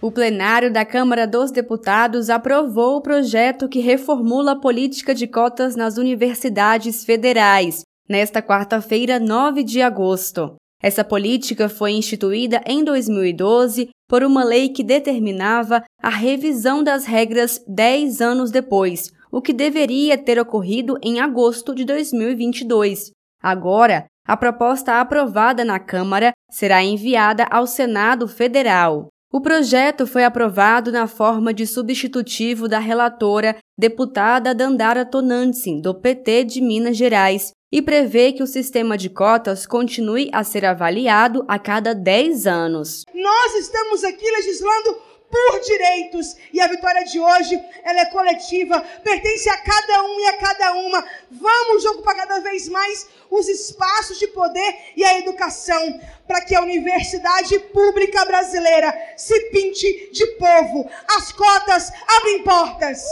O plenário da Câmara dos Deputados aprovou o projeto que reformula a política de cotas nas universidades federais, nesta quarta-feira, 9 de agosto. Essa política foi instituída em 2012 por uma lei que determinava a revisão das regras 10 anos depois, o que deveria ter ocorrido em agosto de 2022. Agora, a proposta aprovada na Câmara será enviada ao Senado Federal. O projeto foi aprovado na forma de substitutivo da relatora, deputada Dandara Tonantsin, do PT de Minas Gerais, e prevê que o sistema de cotas continue a ser avaliado a cada 10 anos. Nós estamos aqui legislando por direitos. E a vitória de hoje, ela é coletiva, pertence a cada um e a cada uma. Vamos ocupar cada vez mais os espaços de poder e a educação, para que a universidade pública brasileira se pinte de povo. As cotas abrem portas.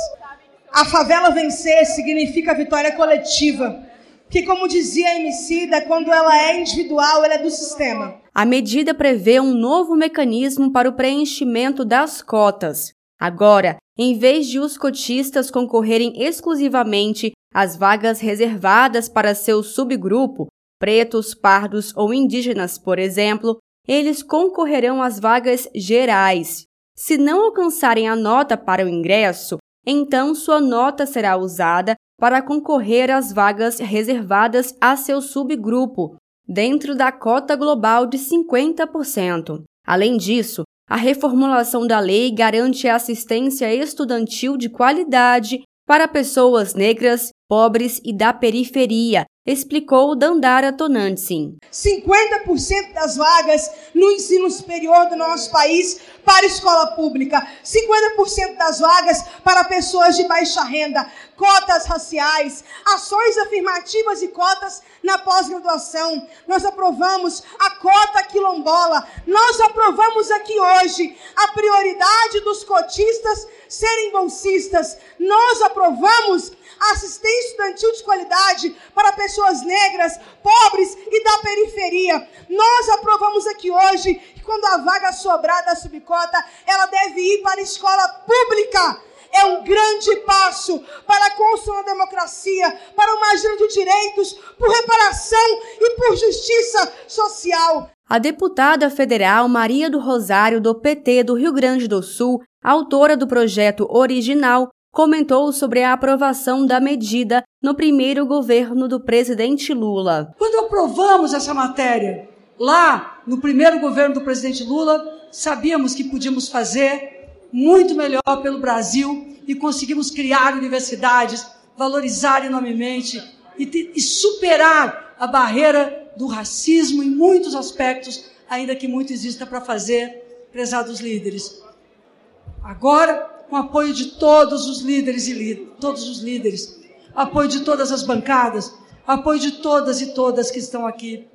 A favela vencer significa vitória coletiva que, como dizia a Emicida, quando ela é individual, ela é do sistema. A medida prevê um novo mecanismo para o preenchimento das cotas. Agora, em vez de os cotistas concorrerem exclusivamente às vagas reservadas para seu subgrupo, pretos, pardos ou indígenas, por exemplo, eles concorrerão às vagas gerais. Se não alcançarem a nota para o ingresso, então sua nota será usada para concorrer às vagas reservadas a seu subgrupo, dentro da cota global de 50%. Além disso, a reformulação da lei garante assistência estudantil de qualidade para pessoas negras, pobres e da periferia, explicou Dandara Tonantsin. 50% das vagas no ensino superior do nosso país para escola pública, 50% das vagas para pessoas de baixa renda, cotas raciais, ações afirmativas e cotas na pós-graduação. Nós aprovamos a cota quilombola. Nós aprovamos aqui hoje a prioridade dos cotistas serem bolsistas. Nós aprovamos assistência estudantil de qualidade para pessoas negras, pobres e da periferia. Nós aprovamos aqui hoje que quando a vaga sobrar da subcota, ela deve ir para a escola pública é um grande passo para a construção da democracia, para uma agenda de direitos, por reparação e por justiça social. A deputada federal Maria do Rosário, do PT do Rio Grande do Sul, autora do projeto original, comentou sobre a aprovação da medida no primeiro governo do presidente Lula. Quando aprovamos essa matéria, lá no primeiro governo do presidente Lula, sabíamos que podíamos fazer muito melhor pelo Brasil e conseguimos criar universidades, valorizar enormemente e, e superar a barreira do racismo em muitos aspectos, ainda que muito exista para fazer, prezados líderes. Agora, com apoio de todos os líderes e todos os líderes, apoio de todas as bancadas, apoio de todas e todas que estão aqui,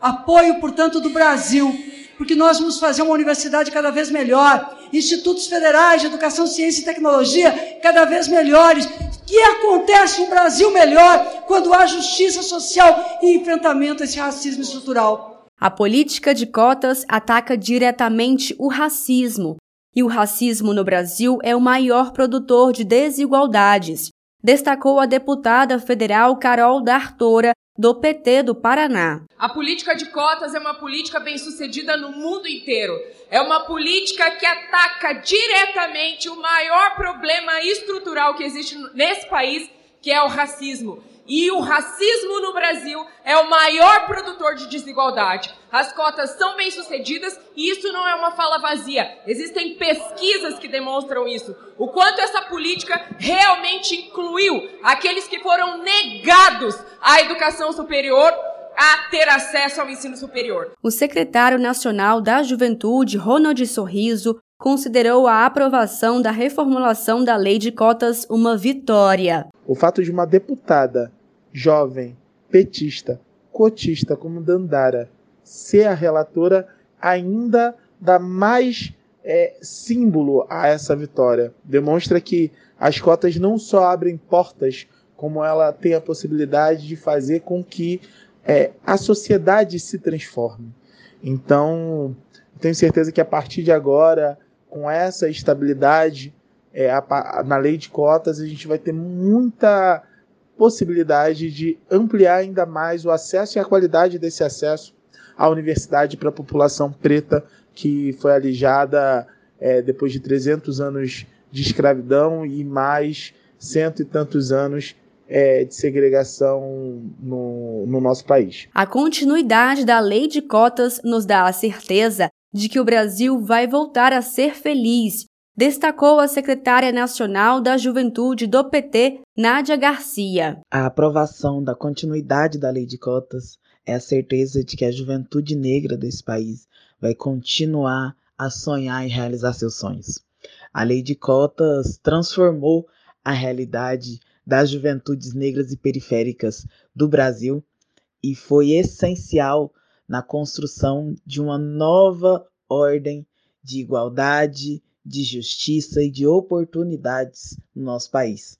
apoio, portanto, do Brasil, porque nós vamos fazer uma universidade cada vez melhor, institutos federais de educação, ciência e tecnologia cada vez melhores. Que acontece um Brasil melhor quando há justiça social e enfrentamento a esse racismo estrutural. A política de cotas ataca diretamente o racismo, e o racismo no Brasil é o maior produtor de desigualdades, destacou a deputada federal Carol D'Artora, do PT do Paraná. A política de cotas é uma política bem sucedida no mundo inteiro. É uma política que ataca diretamente o maior problema estrutural que existe nesse país, que é o racismo. E o racismo no Brasil é o maior produtor de desigualdade. As cotas são bem-sucedidas e isso não é uma fala vazia. Existem pesquisas que demonstram isso. O quanto essa política realmente incluiu aqueles que foram negados à educação superior a ter acesso ao ensino superior. O secretário nacional da Juventude, Ronald Sorriso, considerou a aprovação da reformulação da lei de cotas uma vitória. O fato de uma deputada jovem, petista, cotista como Dandara ser a relatora ainda dá mais é, símbolo a essa vitória. Demonstra que as cotas não só abrem portas, como ela tem a possibilidade de fazer com que é, a sociedade se transforme. Então, tenho certeza que a partir de agora com essa estabilidade é, a, na lei de cotas, a gente vai ter muita possibilidade de ampliar ainda mais o acesso e a qualidade desse acesso à universidade para a população preta que foi alijada é, depois de 300 anos de escravidão e mais cento e tantos anos é, de segregação no, no nosso país. A continuidade da lei de cotas nos dá a certeza de que o Brasil vai voltar a ser feliz, destacou a secretária nacional da Juventude do PT, Nádia Garcia. A aprovação da continuidade da lei de cotas é a certeza de que a juventude negra desse país vai continuar a sonhar e realizar seus sonhos. A lei de cotas transformou a realidade das juventudes negras e periféricas do Brasil e foi essencial na construção de uma nova ordem de igualdade, de justiça e de oportunidades no nosso país.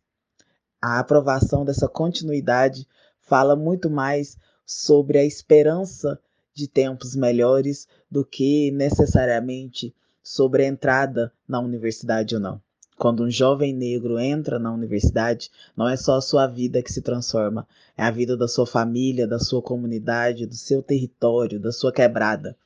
A aprovação dessa continuidade fala muito mais sobre a esperança de tempos melhores do que necessariamente sobre a entrada na universidade ou não. Quando um jovem negro entra na universidade, não é só a sua vida que se transforma, é a vida da sua família, da sua comunidade, do seu território, da sua quebrada.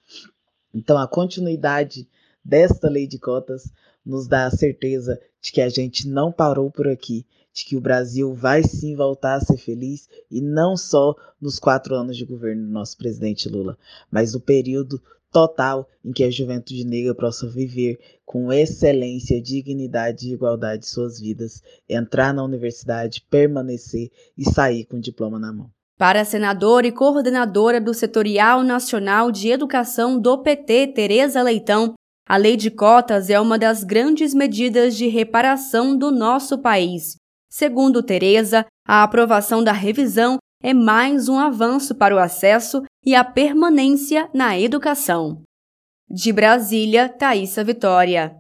Então, a continuidade desta lei de cotas nos dá a certeza de que a gente não parou por aqui, de que o Brasil vai sim voltar a ser feliz e não só nos quatro anos de governo do nosso presidente Lula, mas o período total em que a juventude negra possa viver com excelência, dignidade e igualdade suas vidas, entrar na universidade, permanecer e sair com o diploma na mão. Para a senadora e coordenadora do Setorial Nacional de Educação do PT, Tereza Leitão, a lei de cotas é uma das grandes medidas de reparação do nosso país. Segundo Tereza, a aprovação da revisão é mais um avanço para o acesso e a permanência na educação. De Brasília, Thaisa Vitória.